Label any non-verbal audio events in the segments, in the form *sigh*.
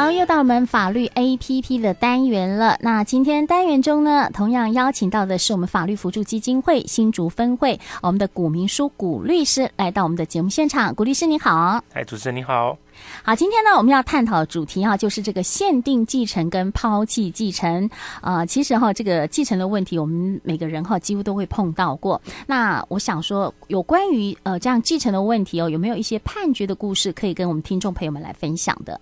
好，又到我们法律 APP 的单元了。那今天单元中呢，同样邀请到的是我们法律辅助基金会新竹分会我们的古明书古律师来到我们的节目现场。古律师你好，哎，主持人你好。好，今天呢，我们要探讨的主题哈，就是这个限定继承跟抛弃继承。呃，其实哈，这个继承的问题，我们每个人哈几乎都会碰到过。那我想说，有关于呃这样继承的问题哦，有没有一些判决的故事可以跟我们听众朋友们来分享的？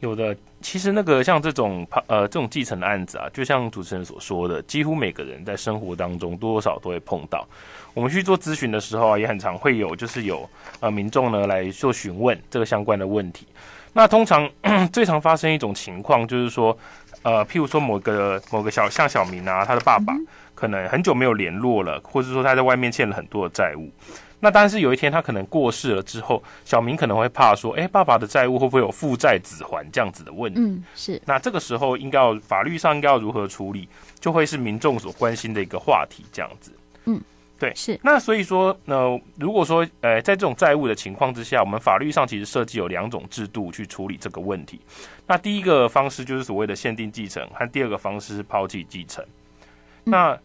有的，其实那个像这种呃这种继承的案子啊，就像主持人所说的，几乎每个人在生活当中多多少少都会碰到。我们去做咨询的时候啊，也很常会有就是有呃民众呢来做询问这个相关的问题。那通常 *clears throat* 最常发生一种情况就是说，呃，譬如说某个某个小像小明啊，他的爸爸可能很久没有联络了，或者说他在外面欠了很多的债务。那但是有一天他可能过世了之后，小明可能会怕说，哎，爸爸的债务会不会有负债子还这样子的问题？嗯，是。那这个时候应该要法律上应该要如何处理，就会是民众所关心的一个话题，这样子。嗯，对，是。那所以说，呢，如果说，呃，在这种债务的情况之下，我们法律上其实设计有两种制度去处理这个问题。那第一个方式就是所谓的限定继承，和第二个方式是抛弃继承。嗯、那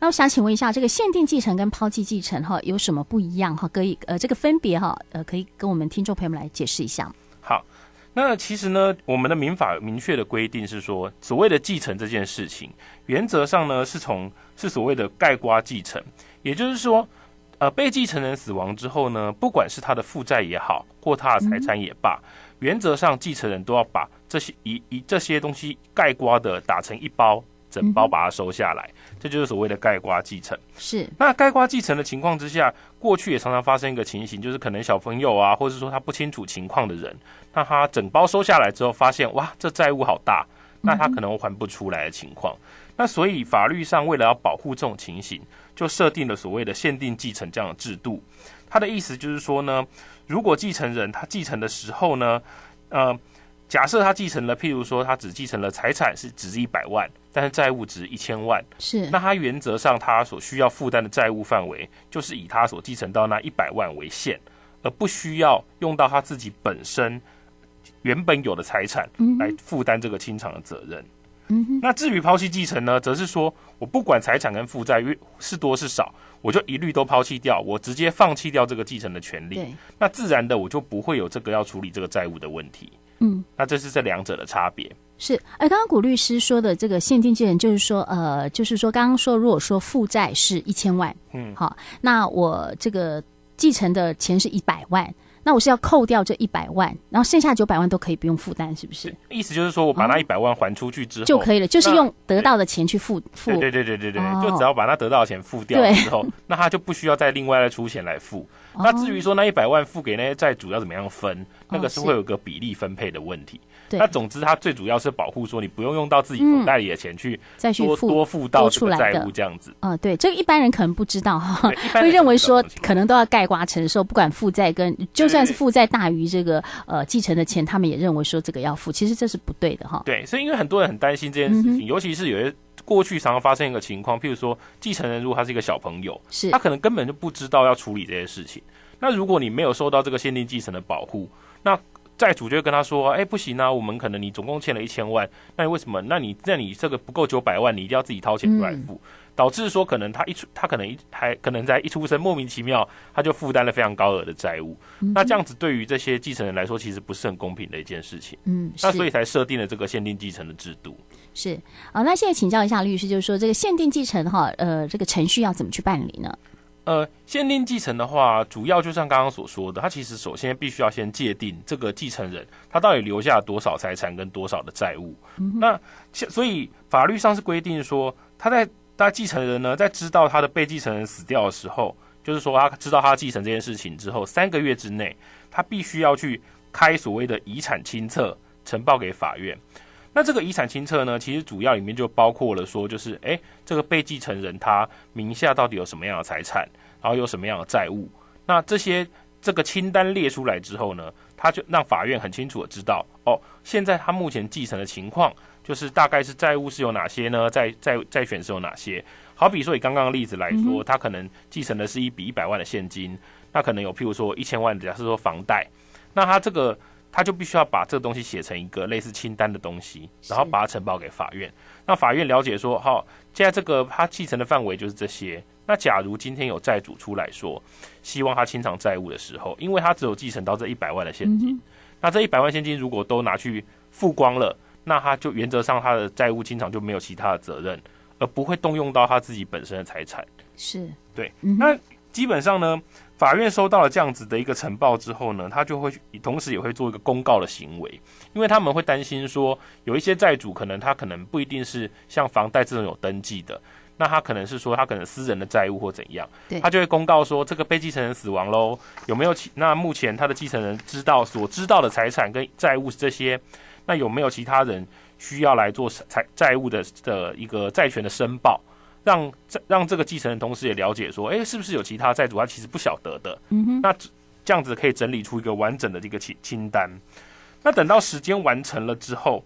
那我想请问一下，这个限定继承跟抛弃继承哈有什么不一样哈？可以呃，这个分别哈呃，可以跟我们听众朋友们来解释一下。好，那其实呢，我们的民法明确的规定是说，所谓的继承这件事情，原则上呢是从是所谓的概括继承，也就是说，呃，被继承人死亡之后呢，不管是他的负债也好，或他的财产也罢，原则上继承人都要把这些一一这些东西概括的打成一包。整包把它收下来，嗯、这就是所谓的盖瓜继承。是，那盖瓜继承的情况之下，过去也常常发生一个情形，就是可能小朋友啊，或者说他不清楚情况的人，那他整包收下来之后，发现哇，这债务好大，那他可能还不出来的情况。嗯、那所以法律上为了要保护这种情形，就设定了所谓的限定继承这样的制度。他的意思就是说呢，如果继承人他继承的时候呢，呃。假设他继承了，譬如说他只继承了财产是值一百万，但是债务值一千万，是那他原则上他所需要负担的债务范围就是以他所继承到那一百万为限，而不需要用到他自己本身原本有的财产来负担这个清偿的责任。嗯，那至于抛弃继承呢，则是说我不管财产跟负债是多是少，我就一律都抛弃掉，我直接放弃掉这个继承的权利。那自然的我就不会有这个要处理这个债务的问题。嗯，那这是这两者的差别。是，哎，刚刚古律师说的这个限定继承，就是说，呃，就是说，刚刚说，如果说负债是一千万，嗯，好，那我这个继承的钱是一百万。那我是要扣掉这一百万，然后剩下九百万都可以不用负担，是不是？意思就是说我把那一百万还出去之后、哦、就可以了，就是用得到的钱去付付。对对对对对，哦、就只要把他得到的钱付掉之后，那他就不需要再另外再出钱来付。哦、那至于说那一百万付给那些债主要怎么样分，那个是会有个比例分配的问题。对那总之，它最主要是保护说你不用用到自己口袋里的钱去再去付多付到这个债务这样子。啊、呃，对，这个一般人可能不知道哈，会认为说可能都要盖瓜承受，不管负债跟就算是负债大于这个呃继承的钱，他们也认为说这个要付，其实这是不对的哈。对，所以因为很多人很担心这件事情，嗯、尤其是有些过去常常发生一个情况，譬如说继承人如果他是一个小朋友，是他可能根本就不知道要处理这些事情。那如果你没有受到这个限定继承的保护，那债主就会跟他说：“哎，不行啊，我们可能你总共欠了一千万，那你为什么？那你那你这个不够九百万，你一定要自己掏钱出来付，嗯、导致说可能他一出，他可能一还可能在一出生莫名其妙他就负担了非常高额的债务。嗯、那这样子对于这些继承人来说，其实不是很公平的一件事情。嗯，那所以才设定了这个限定继承的制度。是啊，那现在请教一下律师，就是说这个限定继承哈，呃，这个程序要怎么去办理呢？”呃，限定继承的话，主要就像刚刚所说的，他其实首先必须要先界定这个继承人他到底留下了多少财产跟多少的债务。那所以法律上是规定说，他在他继承人呢，在知道他的被继承人死掉的时候，就是说他知道他继承这件事情之后，三个月之内，他必须要去开所谓的遗产清册，呈报给法院。那这个遗产清册呢，其实主要里面就包括了说，就是诶，这个被继承人他名下到底有什么样的财产，然后有什么样的债务。那这些这个清单列出来之后呢，他就让法院很清楚的知道，哦，现在他目前继承的情况，就是大概是债务是有哪些呢？债债债权是有哪些？好比说以刚刚的例子来说，他可能继承的是一笔一百万的现金，那可能有譬如说一千万，假设说房贷，那他这个。他就必须要把这个东西写成一个类似清单的东西，然后把它呈报给法院。那法院了解说，好，现在这个他继承的范围就是这些。那假如今天有债主出来说，希望他清偿债务的时候，因为他只有继承到这一百万的现金，那这一百万现金如果都拿去付光了，那他就原则上他的债务清偿就没有其他的责任，而不会动用到他自己本身的财产。是对，那基本上呢，法院收到了这样子的一个呈报之后呢，他就会同时也会做一个公告的行为，因为他们会担心说，有一些债主可能他可能不一定是像房贷这种有登记的。那他可能是说他可能私人的债务或怎样，他就会公告说这个被继承人死亡喽，有没有其那目前他的继承人知道所知道的财产跟债务是这些，那有没有其他人需要来做财债务的的一个债权的申报，让让这个继承人同时也了解说，哎，是不是有其他债主他其实不晓得的，嗯哼，那这样子可以整理出一个完整的这个清清单，那等到时间完成了之后。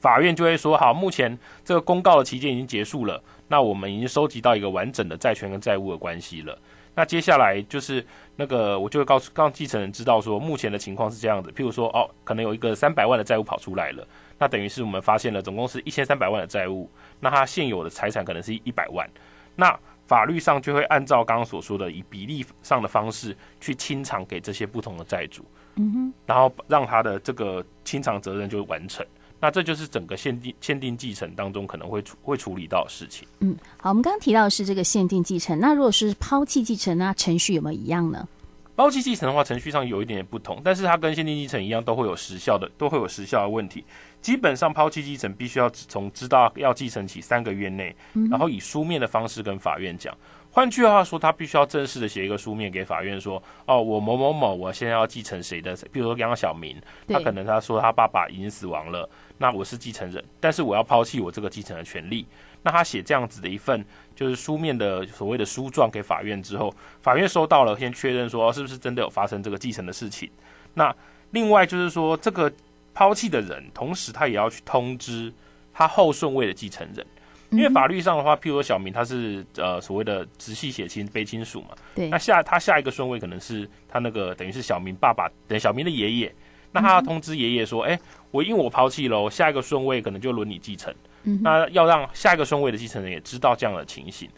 法院就会说：好，目前这个公告的期间已经结束了，那我们已经收集到一个完整的债权跟债务的关系了。那接下来就是那个，我就会告诉让继承人知道说，目前的情况是这样子。譬如说，哦，可能有一个三百万的债务跑出来了，那等于是我们发现了总共是一千三百万的债务，那他现有的财产可能是一百万，那法律上就会按照刚刚所说的以比例上的方式去清偿给这些不同的债主，嗯哼，然后让他的这个清偿责任就完成。那这就是整个限定限定继承当中可能会处会处理到的事情。嗯，好，我们刚刚提到的是这个限定继承，那如果是抛弃继承，那程序有没有一样呢？抛弃继承的话，程序上有一点点不同，但是它跟限定继承一样，都会有时效的，都会有时效的问题。基本上，抛弃继承必须要从知道要继承起三个月内，然后以书面的方式跟法院讲。换句话说，他必须要正式的写一个书面给法院说：“哦，我某某某，我现在要继承谁的？比如说刚刚小明，他可能他说他爸爸已经死亡了，那我是继承人，但是我要抛弃我这个继承的权利。那他写这样子的一份就是书面的所谓的书状给法院之后，法院收到了，先确认说是不是真的有发生这个继承的事情。那另外就是说，这个抛弃的人，同时他也要去通知他后顺位的继承人。”因为法律上的话，譬如说小明他是呃所谓的直系血亲卑亲属嘛，对，那下他下一个顺位可能是他那个等于是小明爸爸等小明的爷爷，那他要通知爷爷说，哎、嗯，我因为我抛弃了，下一个顺位可能就轮你继承，嗯，那要让下一个顺位的继承人也知道这样的情形。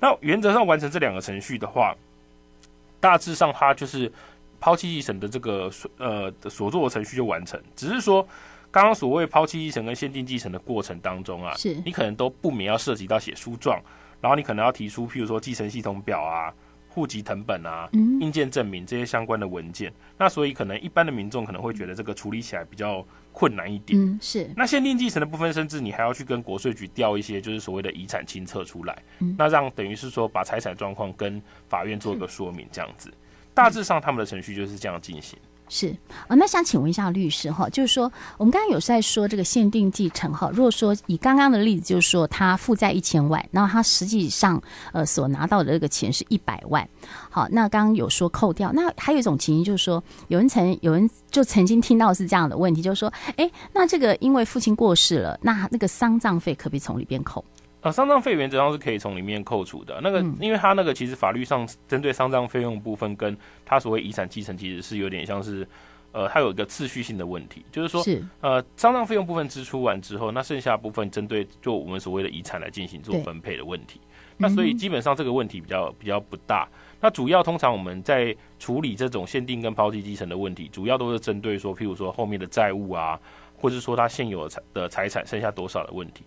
那原则上完成这两个程序的话，大致上它就是抛弃继承的这个呃所做的程序就完成，只是说。刚刚所谓抛弃继承跟限定继承的过程当中啊，是你可能都不免要涉及到写书状，然后你可能要提出，譬如说继承系统表啊、户籍成本啊、嗯、印鉴证明这些相关的文件。那所以可能一般的民众可能会觉得这个处理起来比较困难一点。嗯，是。那限定继承的部分，甚至你还要去跟国税局调一些就是所谓的遗产清册出来，嗯、那让等于是说把财产状况跟法院做一个说明，这样子。大致上他们的程序就是这样进行。是啊、那想请问一下律师哈，就是说我们刚刚有在说这个限定继承哈，如果说以刚刚的例子，就是说他负债一千万，然后他实际上呃所拿到的这个钱是一百万，好，那刚刚有说扣掉，那还有一种情形就是说，有人曾有人就曾经听到是这样的问题，就是说，哎，那这个因为父亲过世了，那那个丧葬费可不可以从里边扣？啊，丧葬费原则上是可以从里面扣除的。那个，因为他那个其实法律上针对丧葬费用部分，跟他所谓遗产继承其实是有点像是，呃，它有一个次序性的问题，就是说，是呃，丧葬费用部分支出完之后，那剩下部分针对就我们所谓的遗产来进行做分配的问题。那所以基本上这个问题比较比较不大。那主要通常我们在处理这种限定跟抛弃继承的问题，主要都是针对说，譬如说后面的债务啊，或者是说他现有的财的财产剩下多少的问题。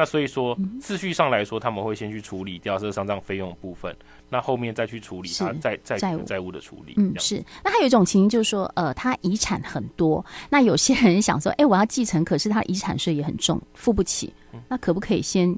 那所以说，秩序上来说，他们会先去处理掉这个丧葬费用的部分，那后面再去处理他债债债债务的处理。嗯，是。那还有一种情形就是说，呃，他遗产很多，那有些人想说，哎，我要继承，可是他遗产税也很重，付不起，那可不可以先？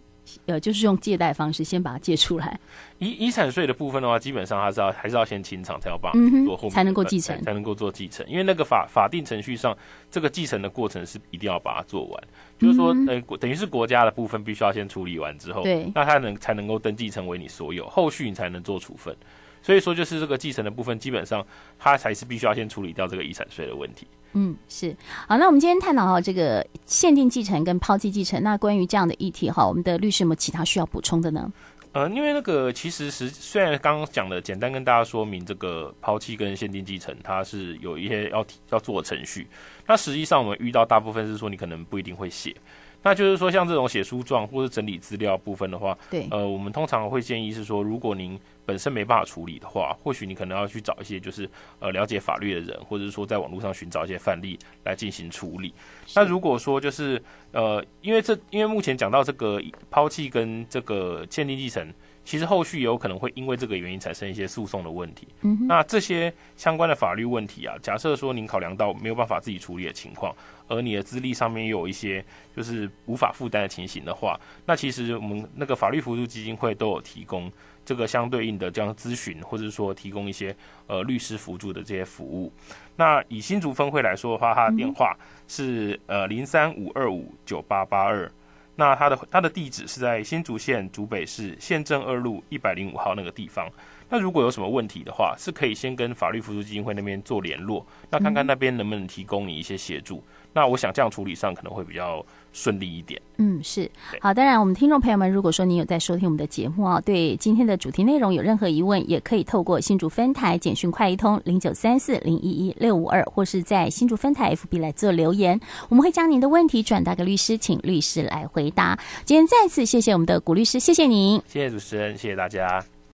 呃，就是用借贷方式先把它借出来。遗遗产税的部分的话，基本上还是要还是要先清偿，才要办做后面才能够继承，才能够做继承。因为那个法法定程序上，这个继承的过程是一定要把它做完。就是说，呃，等于是国家的部分必须要先处理完之后，对，那他能才能够登记成为你所有，后续你才能做处分。所以说，就是这个继承的部分，基本上他才是必须要先处理掉这个遗产税的问题。嗯，是。好，那我们今天探讨到这个限定继承跟抛弃继承，那关于这样的议题哈，我们的律师有没有其他需要补充的呢？呃，因为那个其实实虽然刚刚讲的简单跟大家说明这个抛弃跟限定继承，它是有一些要要做的程序。那实际上我们遇到大部分是说你可能不一定会写。那就是说，像这种写书状或者整理资料部分的话，对，呃，我们通常会建议是说，如果您本身没办法处理的话，或许你可能要去找一些就是呃了解法律的人，或者是说在网络上寻找一些范例来进行处理。那如果说就是呃，因为这因为目前讲到这个抛弃跟这个鉴定继承。其实后续也有可能会因为这个原因产生一些诉讼的问题。嗯，那这些相关的法律问题啊，假设说您考量到没有办法自己处理的情况，而你的资历上面也有一些就是无法负担的情形的话，那其实我们那个法律扶助基金会都有提供这个相对应的这样咨询，或者说提供一些呃律师辅助的这些服务。那以新竹分会来说的话，它的电话是呃零三五二五九八八二。那它的它的地址是在新竹县竹北市县政二路一百零五号那个地方。那如果有什么问题的话，是可以先跟法律扶助基金会那边做联络，那看看那边能不能提供你一些协助。那我想这样处理上可能会比较顺利一点。嗯，是好。当然，我们听众朋友们，如果说您有在收听我们的节目啊，对今天的主题内容有任何疑问，也可以透过新竹分台简讯快一通零九三四零一一六五二，或是在新竹分台 FB 来做留言，我们会将您的问题转达给律师，请律师来回答。今天再次谢谢我们的古律师，谢谢您，谢谢主持人，谢谢大家。